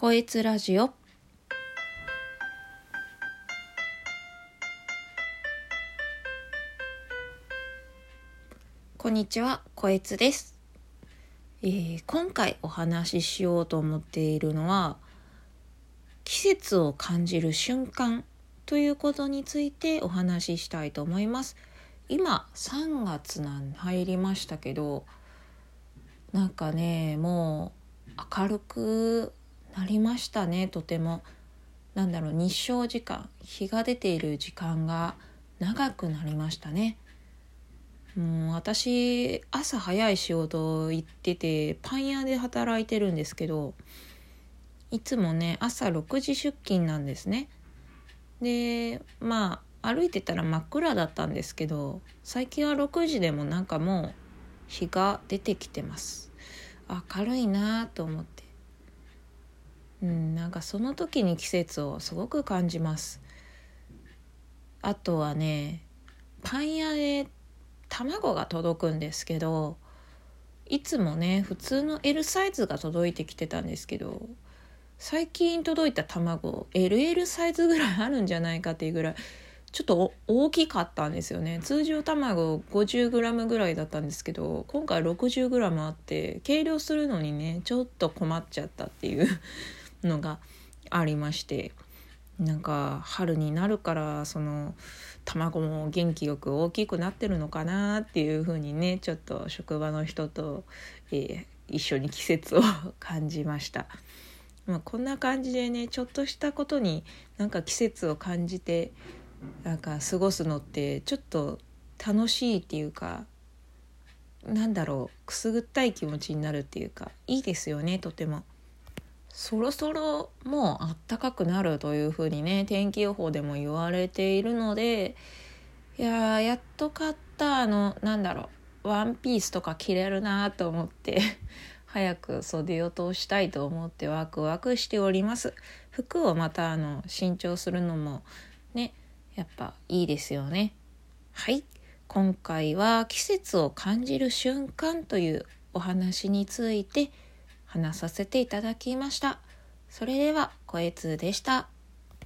こいつラジオ。こんにちは、こいつです、えー今回お話ししようと思っているのは季節を感じる瞬間ということについてお話ししたいと思います。今3月なん入りましたけどなんかねもう明るくなりましたねとても。なんだろう日照時間日が出ている時間が長くなりましたね。もう私朝早い仕事行っててパン屋で働いてるんですけどいつもね朝6時出勤なんですね。でまあ歩いてたら真っ暗だったんですけど最近は6時でもなんかもう日が出てきてます。明るいなと思って。うんなんかその時に季節をすごく感じます。あとはねパン屋で卵が届くんですけどいつもね普通の L サイズが届いてきてたんですけど最近届いた卵 LL サイズぐらいあるんじゃないかっていうぐらいちょっと大きかったんですよね。通常卵 50g ぐらいだったんですけど今回 60g あって計量するのにねちょっと困っちゃったっていう。のがありましてなんか春になるからその卵も元気よく大きくなってるのかなっていう風にねちょっと職場の人と、えー一緒に季節を感じました。まあ、こんな感じでねちょっとしたことになんか季節を感じてなんか過ごすのってちょっと楽しいっていうかなんだろうくすぐったい気持ちになるっていうかいいですよねとても。そろそろもうあったかくなるというふうにね天気予報でも言われているのでいやーやっと買ったあのなんだろうワンピースとか着れるなと思って 早く袖を通したいと思ってワクワクしております。服をまたあの新調するのもねやっぱいいですよね。はい。今回は季節を感じる瞬間というお話について話させていただきました。それではこえつでした。